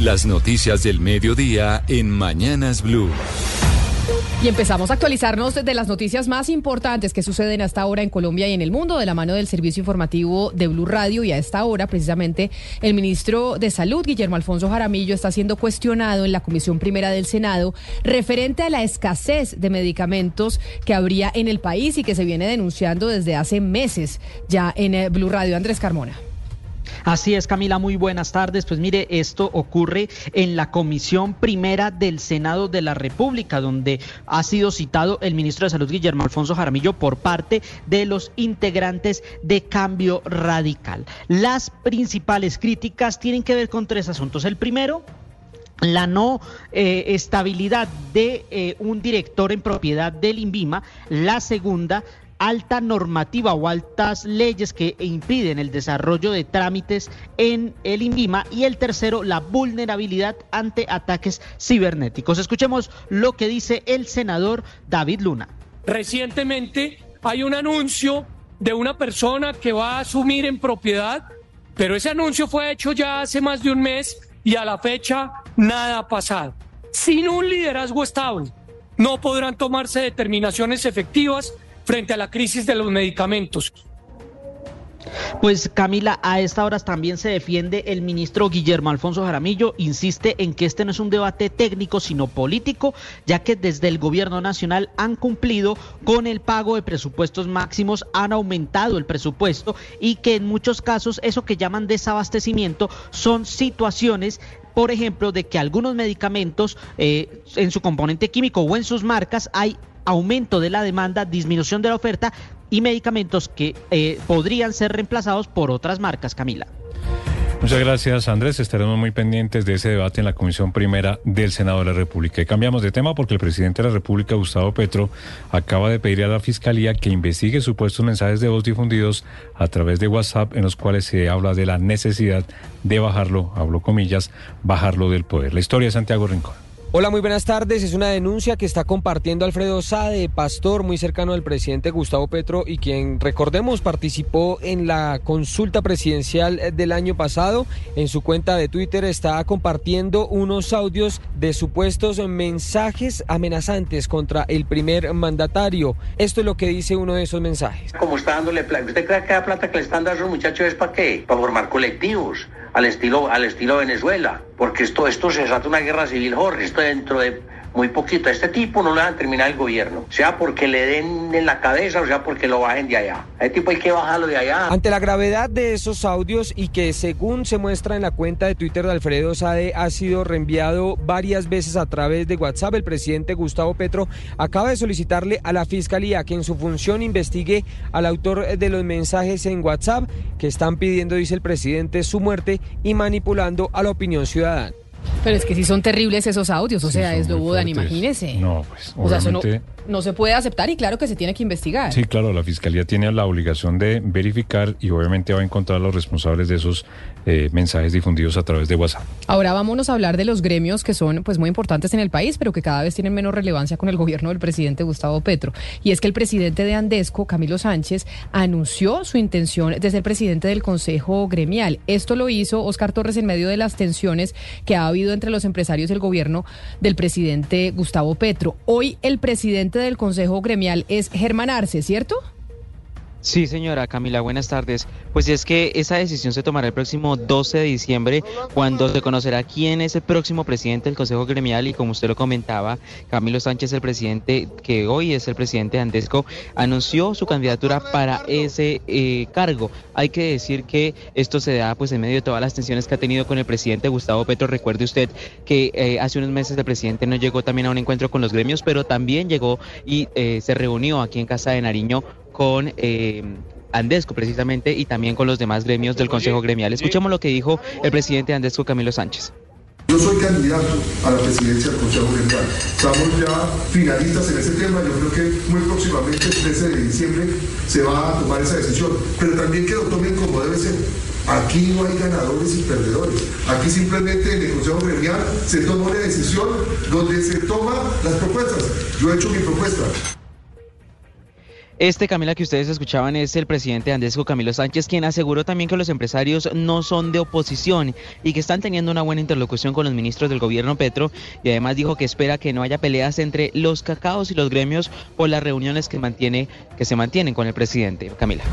Las noticias del mediodía en Mañanas Blue. Y empezamos a actualizarnos de las noticias más importantes que suceden hasta ahora en Colombia y en el mundo de la mano del servicio informativo de Blue Radio. Y a esta hora, precisamente, el ministro de Salud, Guillermo Alfonso Jaramillo, está siendo cuestionado en la Comisión Primera del Senado referente a la escasez de medicamentos que habría en el país y que se viene denunciando desde hace meses ya en eh, Blue Radio. Andrés Carmona. Así es, Camila, muy buenas tardes. Pues mire, esto ocurre en la Comisión Primera del Senado de la República, donde ha sido citado el ministro de Salud, Guillermo Alfonso Jaramillo, por parte de los integrantes de Cambio Radical. Las principales críticas tienen que ver con tres asuntos. El primero, la no eh, estabilidad de eh, un director en propiedad del INVIMA. La segunda, alta normativa o altas leyes que impiden el desarrollo de trámites en el INVIMA y el tercero, la vulnerabilidad ante ataques cibernéticos. Escuchemos lo que dice el senador David Luna. Recientemente hay un anuncio de una persona que va a asumir en propiedad, pero ese anuncio fue hecho ya hace más de un mes y a la fecha nada ha pasado. Sin un liderazgo estable, no podrán tomarse determinaciones efectivas frente a la crisis de los medicamentos. Pues Camila, a esta hora también se defiende el ministro Guillermo Alfonso Jaramillo, insiste en que este no es un debate técnico sino político, ya que desde el gobierno nacional han cumplido con el pago de presupuestos máximos, han aumentado el presupuesto y que en muchos casos eso que llaman desabastecimiento son situaciones por ejemplo, de que algunos medicamentos eh, en su componente químico o en sus marcas hay aumento de la demanda, disminución de la oferta y medicamentos que eh, podrían ser reemplazados por otras marcas, Camila. Muchas gracias, Andrés. Estaremos muy pendientes de ese debate en la Comisión Primera del Senado de la República. Y cambiamos de tema porque el presidente de la República, Gustavo Petro, acaba de pedir a la Fiscalía que investigue supuestos mensajes de voz difundidos a través de WhatsApp en los cuales se habla de la necesidad de bajarlo, hablo comillas, bajarlo del poder. La historia de Santiago Rincón. Hola, muy buenas tardes. Es una denuncia que está compartiendo Alfredo Sade, pastor muy cercano del presidente Gustavo Petro y quien, recordemos, participó en la consulta presidencial del año pasado. En su cuenta de Twitter está compartiendo unos audios de supuestos mensajes amenazantes contra el primer mandatario. Esto es lo que dice uno de esos mensajes. Está dándole plata, ¿usted cree que la plata que le están dando a esos muchachos es para qué? Para formar colectivos al estilo, al estilo Venezuela, porque esto, esto se trata una guerra civil, Jorge, esto dentro de muy poquito. A este tipo no le van a terminar el gobierno, sea porque le den en la cabeza o sea porque lo bajen de allá. A este tipo hay que bajarlo de allá. Ante la gravedad de esos audios y que según se muestra en la cuenta de Twitter de Alfredo Sade ha sido reenviado varias veces a través de WhatsApp, el presidente Gustavo Petro acaba de solicitarle a la Fiscalía que en su función investigue al autor de los mensajes en WhatsApp que están pidiendo, dice el presidente, su muerte y manipulando a la opinión ciudadana. Pero es que sí son terribles esos audios, o sea, es lo Budan, imagínese. No, pues O sea, no, se puede aceptar y claro que se tiene que investigar. Sí, claro, la Fiscalía tiene la obligación de verificar y obviamente va a encontrar a los responsables de esos eh, mensajes difundidos a través de WhatsApp. Ahora vámonos a hablar de los gremios que son pues muy importantes en el país, pero que cada vez tienen menos relevancia con el gobierno del presidente Gustavo Petro. Y es que el presidente de Andesco, Camilo Sánchez, anunció su intención de ser presidente del Consejo Gremial. Esto lo hizo Oscar Torres en medio de las tensiones que ha habido entre los empresarios y el gobierno del presidente Gustavo Petro. Hoy el presidente del Consejo Gremial es Germán Arce, ¿cierto? Sí, señora Camila, buenas tardes. Pues es que esa decisión se tomará el próximo 12 de diciembre, cuando se conocerá quién es el próximo presidente del Consejo Gremial y como usted lo comentaba, Camilo Sánchez, el presidente que hoy es el presidente de Andesco, anunció su candidatura para ese eh, cargo. Hay que decir que esto se da pues en medio de todas las tensiones que ha tenido con el presidente Gustavo Petro. Recuerde usted que eh, hace unos meses el presidente no llegó también a un encuentro con los gremios, pero también llegó y eh, se reunió aquí en Casa de Nariño con eh, Andesco precisamente y también con los demás gremios del Consejo Gremial. Escuchemos lo que dijo el presidente de Andesco, Camilo Sánchez. Yo soy candidato a la presidencia del Consejo Gremial. Estamos ya finalistas en ese tema. Yo creo que muy próximamente, el 13 de diciembre, se va a tomar esa decisión. Pero también que lo tomen como debe ser. Aquí no hay ganadores y perdedores. Aquí simplemente en el Consejo Gremial se toma una decisión donde se toman las propuestas. Yo he hecho mi propuesta. Este Camila que ustedes escuchaban es el presidente Andesco Camilo Sánchez, quien aseguró también que los empresarios no son de oposición y que están teniendo una buena interlocución con los ministros del gobierno Petro y además dijo que espera que no haya peleas entre los cacaos y los gremios por las reuniones que mantiene que se mantienen con el presidente. Camila.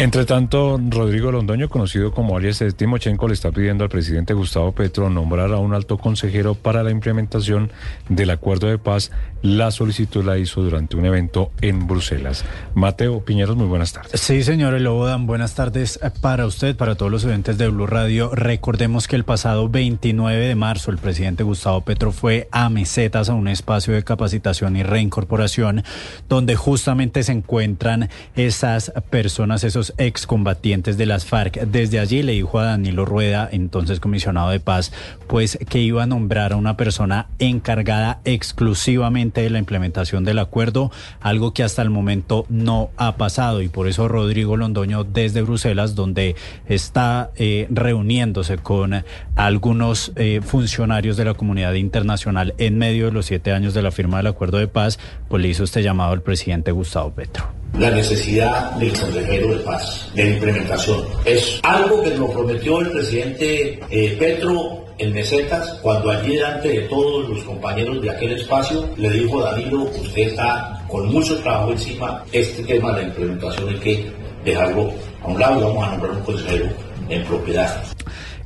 Entre tanto, Rodrigo Londoño, conocido como alias de Timochenko, le está pidiendo al presidente Gustavo Petro nombrar a un alto consejero para la implementación del acuerdo de paz. La solicitud la hizo durante un evento en Bruselas. Mateo Piñeros, muy buenas tardes. Sí, señor Elobodan, buenas tardes para usted, para todos los oyentes de Blue Radio. Recordemos que el pasado 29 de marzo el presidente Gustavo Petro fue a Mesetas, a un espacio de capacitación y reincorporación, donde justamente se encuentran esas personas, esos excombatientes de las FARC. Desde allí le dijo a Danilo Rueda, entonces comisionado de paz, pues que iba a nombrar a una persona encargada exclusivamente de la implementación del acuerdo, algo que hasta el momento no ha pasado y por eso Rodrigo Londoño desde Bruselas, donde está eh, reuniéndose con algunos eh, funcionarios de la comunidad internacional en medio de los siete años de la firma del acuerdo de paz, pues le hizo este llamado al presidente Gustavo Petro la necesidad del consejero de paz, de implementación. Es algo que nos prometió el presidente eh, Petro en Mesetas, cuando allí delante de todos los compañeros de aquel espacio le dijo Danilo, usted está con mucho trabajo encima, este tema de la implementación hay que dejarlo a un lado y vamos a nombrar un consejero en propiedad.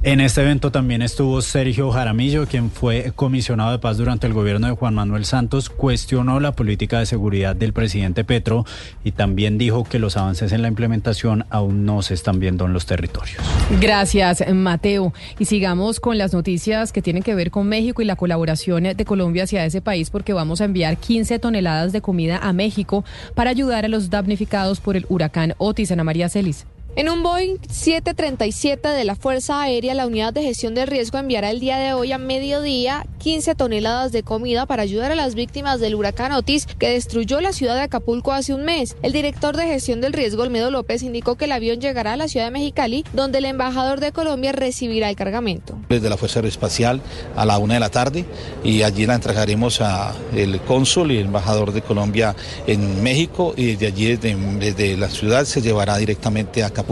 En este evento también estuvo Sergio Jaramillo, quien fue comisionado de paz durante el gobierno de Juan Manuel Santos, cuestionó la política de seguridad del presidente Petro y también dijo que los avances en la implementación aún no se están viendo en los territorios. Gracias, Mateo. Y sigamos con las noticias que tienen que ver con México y la colaboración de Colombia hacia ese país, porque vamos a enviar 15 toneladas de comida a México para ayudar a los damnificados por el huracán Otis. Ana María Celis. En un Boeing 737 de la Fuerza Aérea, la Unidad de Gestión del Riesgo enviará el día de hoy a mediodía 15 toneladas de comida para ayudar a las víctimas del huracán Otis que destruyó la ciudad de Acapulco hace un mes. El director de Gestión del Riesgo, Olmedo López, indicó que el avión llegará a la ciudad de Mexicali, donde el embajador de Colombia recibirá el cargamento. Desde la Fuerza Aeroespacial a la una de la tarde y allí la entregaremos a el cónsul y el embajador de Colombia en México y desde allí, desde, desde la ciudad, se llevará directamente a Acapulco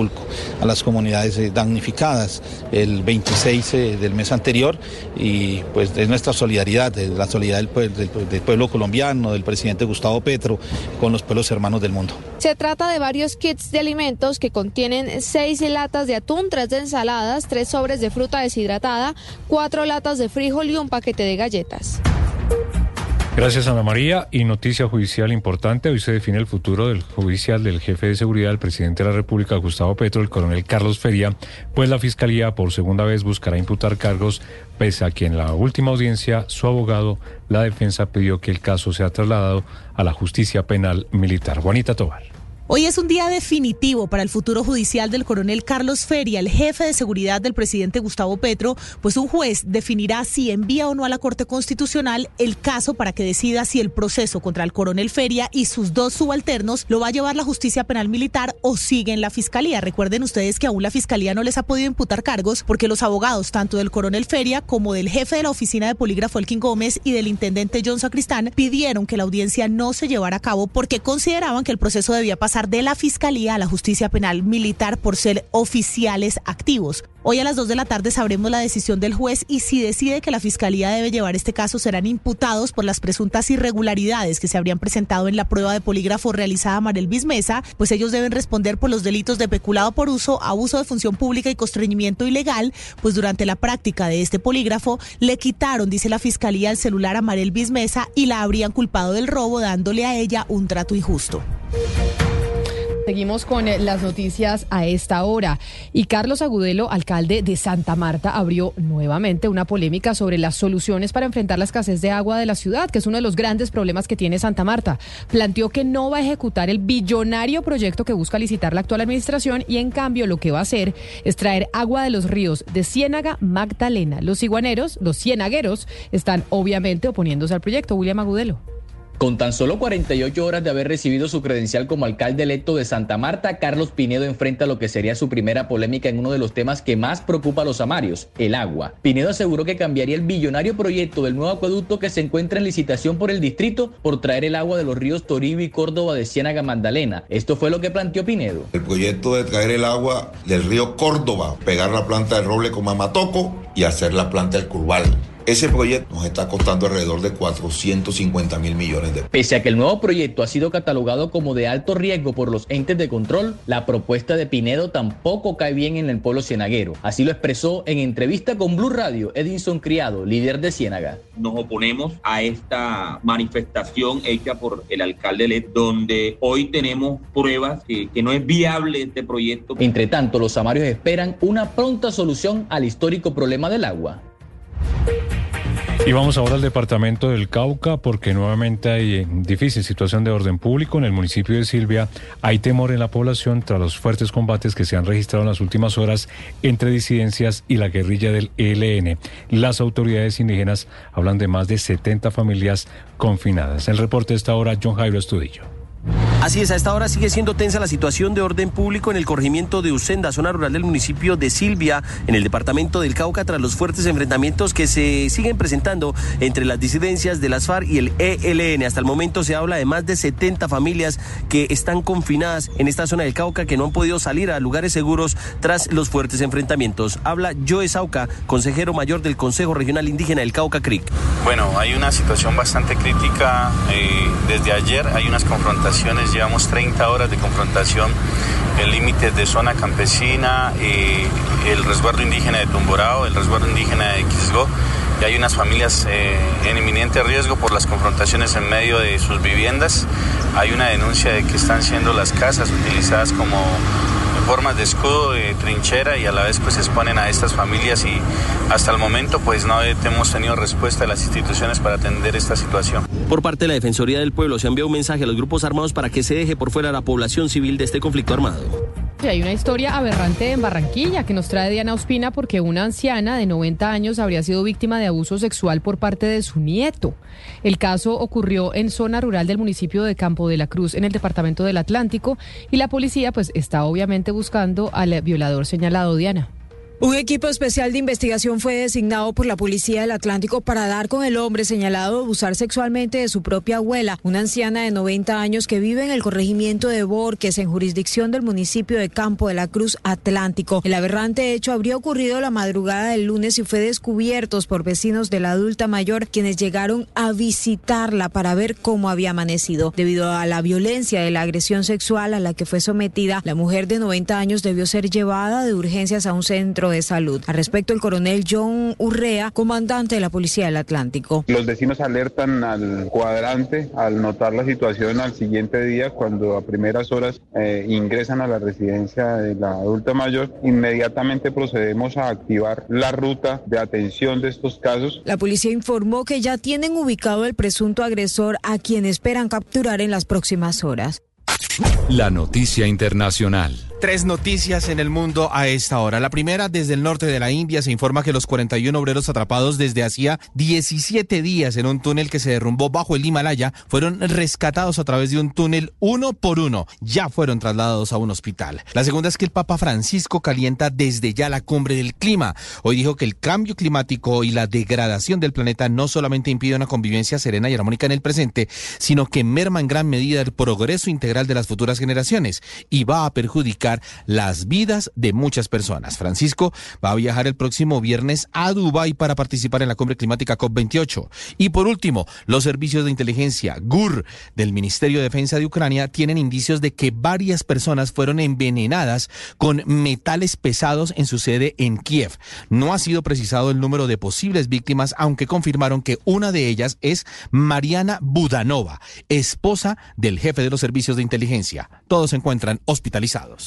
a las comunidades eh, damnificadas el 26 eh, del mes anterior y pues es nuestra solidaridad, la solidaridad del, del pueblo colombiano, del presidente Gustavo Petro con los pueblos hermanos del mundo. Se trata de varios kits de alimentos que contienen seis latas de atún, tres de ensaladas, tres sobres de fruta deshidratada, cuatro latas de frijol y un paquete de galletas. Gracias, Ana María. Y noticia judicial importante. Hoy se define el futuro del judicial del jefe de seguridad del presidente de la República, Gustavo Petro, el coronel Carlos Feria, pues la Fiscalía por segunda vez buscará imputar cargos, pese a que en la última audiencia su abogado, la defensa, pidió que el caso sea trasladado a la justicia penal militar. Juanita Tobar. Hoy es un día definitivo para el futuro judicial del coronel Carlos Feria, el jefe de seguridad del presidente Gustavo Petro, pues un juez definirá si envía o no a la Corte Constitucional el caso para que decida si el proceso contra el coronel Feria y sus dos subalternos lo va a llevar la justicia penal militar o sigue en la fiscalía. Recuerden ustedes que aún la fiscalía no les ha podido imputar cargos porque los abogados tanto del coronel Feria como del jefe de la oficina de polígrafo Elkin Gómez y del intendente John Sacristán pidieron que la audiencia no se llevara a cabo porque consideraban que el proceso debía pasar de la Fiscalía a la Justicia Penal Militar por ser oficiales activos. Hoy a las 2 de la tarde sabremos la decisión del juez y si decide que la Fiscalía debe llevar este caso serán imputados por las presuntas irregularidades que se habrían presentado en la prueba de polígrafo realizada a Marel Bismesa, pues ellos deben responder por los delitos de peculado por uso, abuso de función pública y constreñimiento ilegal, pues durante la práctica de este polígrafo le quitaron, dice la Fiscalía, el celular a Marel Bismesa y la habrían culpado del robo dándole a ella un trato injusto. Seguimos con eh, las noticias a esta hora. Y Carlos Agudelo, alcalde de Santa Marta, abrió nuevamente una polémica sobre las soluciones para enfrentar la escasez de agua de la ciudad, que es uno de los grandes problemas que tiene Santa Marta. Planteó que no va a ejecutar el billonario proyecto que busca licitar la actual administración y en cambio lo que va a hacer es traer agua de los ríos de Ciénaga, Magdalena. Los iguaneros, los cienagueros, están obviamente oponiéndose al proyecto. William Agudelo. Con tan solo 48 horas de haber recibido su credencial como alcalde electo de Santa Marta, Carlos Pinedo enfrenta lo que sería su primera polémica en uno de los temas que más preocupa a los amarios, el agua. Pinedo aseguró que cambiaría el billonario proyecto del nuevo acueducto que se encuentra en licitación por el distrito por traer el agua de los ríos Toribio y Córdoba de Ciénaga Magdalena. Esto fue lo que planteó Pinedo. El proyecto de traer el agua del río Córdoba, pegar la planta de roble con Mamatoco y hacer la planta del Curval. Ese proyecto nos está costando alrededor de 450 mil millones de pesos. Pese a que el nuevo proyecto ha sido catalogado como de alto riesgo por los entes de control, la propuesta de Pinedo tampoco cae bien en el pueblo cienaguero. Así lo expresó en entrevista con Blue Radio Edinson Criado, líder de Ciénaga. Nos oponemos a esta manifestación hecha por el alcalde LED, donde hoy tenemos pruebas que, que no es viable este proyecto. Entre tanto, los amarios esperan una pronta solución al histórico problema del agua. Y vamos ahora al departamento del Cauca porque nuevamente hay eh, difícil situación de orden público en el municipio de Silvia. Hay temor en la población tras los fuertes combates que se han registrado en las últimas horas entre disidencias y la guerrilla del ELN. Las autoridades indígenas hablan de más de 70 familias confinadas. El reporte de esta hora, John Jairo Estudillo. Así es, a esta hora sigue siendo tensa la situación de orden público en el corregimiento de Usenda, zona rural del municipio de Silvia, en el departamento del Cauca, tras los fuertes enfrentamientos que se siguen presentando entre las disidencias de las FARC y el ELN. Hasta el momento se habla de más de 70 familias que están confinadas en esta zona del Cauca, que no han podido salir a lugares seguros tras los fuertes enfrentamientos. Habla Joe Sauca, consejero mayor del Consejo Regional Indígena del Cauca Creek. Bueno, hay una situación bastante crítica. Eh, desde ayer hay unas confrontaciones llevamos 30 horas de confrontación en límites de zona campesina, eh, el resguardo indígena de Tumborao, el resguardo indígena de Quisgó, y hay unas familias eh, en inminente riesgo por las confrontaciones en medio de sus viviendas. Hay una denuncia de que están siendo las casas utilizadas como formas de escudo, de trinchera y a la vez pues exponen a estas familias y hasta el momento pues no hemos tenido respuesta de las instituciones para atender esta situación. Por parte de la Defensoría del Pueblo se enviado un mensaje a los grupos armados para que se deje por fuera la población civil de este conflicto armado. Hay una historia aberrante en Barranquilla que nos trae Diana Ospina porque una anciana de 90 años habría sido víctima de abuso sexual por parte de su nieto. El caso ocurrió en zona rural del municipio de Campo de la Cruz, en el departamento del Atlántico, y la policía pues está obviamente buscando al violador señalado, Diana. Un equipo especial de investigación fue designado por la Policía del Atlántico para dar con el hombre señalado de abusar sexualmente de su propia abuela, una anciana de 90 años que vive en el corregimiento de Borques, en jurisdicción del municipio de Campo de la Cruz Atlántico. El aberrante hecho habría ocurrido la madrugada del lunes y fue descubierto por vecinos de la adulta mayor, quienes llegaron a visitarla para ver cómo había amanecido. Debido a la violencia de la agresión sexual a la que fue sometida, la mujer de 90 años debió ser llevada de urgencias a un centro de salud. Al respecto, el coronel John Urrea, comandante de la Policía del Atlántico. Los vecinos alertan al cuadrante al notar la situación al siguiente día, cuando a primeras horas eh, ingresan a la residencia de la adulta mayor, inmediatamente procedemos a activar la ruta de atención de estos casos. La policía informó que ya tienen ubicado el presunto agresor a quien esperan capturar en las próximas horas. La noticia internacional. Tres noticias en el mundo a esta hora. La primera, desde el norte de la India, se informa que los 41 obreros atrapados desde hacía 17 días en un túnel que se derrumbó bajo el Himalaya fueron rescatados a través de un túnel uno por uno. Ya fueron trasladados a un hospital. La segunda es que el Papa Francisco calienta desde ya la cumbre del clima. Hoy dijo que el cambio climático y la degradación del planeta no solamente impide una convivencia serena y armónica en el presente, sino que merma en gran medida el progreso integral de las futuras generaciones y va a perjudicar las vidas de muchas personas. Francisco va a viajar el próximo viernes a Dubái para participar en la cumbre climática COP28. Y por último, los servicios de inteligencia GUR del Ministerio de Defensa de Ucrania tienen indicios de que varias personas fueron envenenadas con metales pesados en su sede en Kiev. No ha sido precisado el número de posibles víctimas, aunque confirmaron que una de ellas es Mariana Budanova, esposa del jefe de los servicios de inteligencia. Todos se encuentran hospitalizados.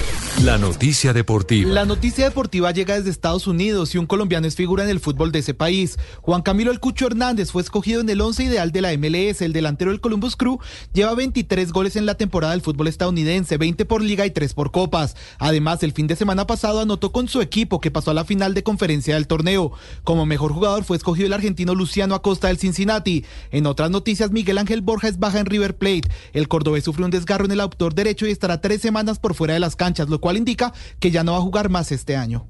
La noticia deportiva. La noticia deportiva llega desde Estados Unidos y un colombiano es figura en el fútbol de ese país. Juan Camilo El Cucho Hernández fue escogido en el once ideal de la MLS. El delantero del Columbus Crew lleva 23 goles en la temporada del fútbol estadounidense, 20 por liga y 3 por copas. Además, el fin de semana pasado anotó con su equipo que pasó a la final de conferencia del torneo. Como mejor jugador fue escogido el argentino Luciano Acosta del Cincinnati. En otras noticias, Miguel Ángel Borja es baja en River Plate. El cordobés sufrió un desgarro en el autor derecho y estará tres semanas por fuera de las canchas, lo cual indica que ya no va a jugar más este año.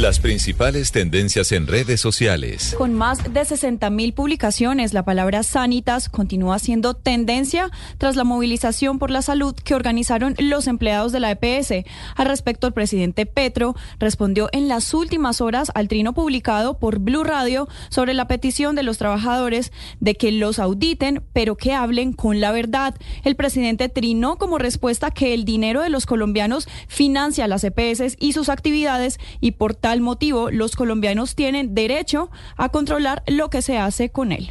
Las principales tendencias en redes sociales. Con más de 60 mil publicaciones, la palabra Sanitas continúa siendo tendencia tras la movilización por la salud que organizaron los empleados de la EPS. Al respecto, el presidente Petro respondió en las últimas horas al trino publicado por Blue Radio sobre la petición de los trabajadores de que los auditen, pero que hablen con la verdad. El presidente trinó como respuesta que el dinero de los colombianos financia las EPS y sus actividades y por tal motivo los colombianos tienen derecho a controlar lo que se hace con él.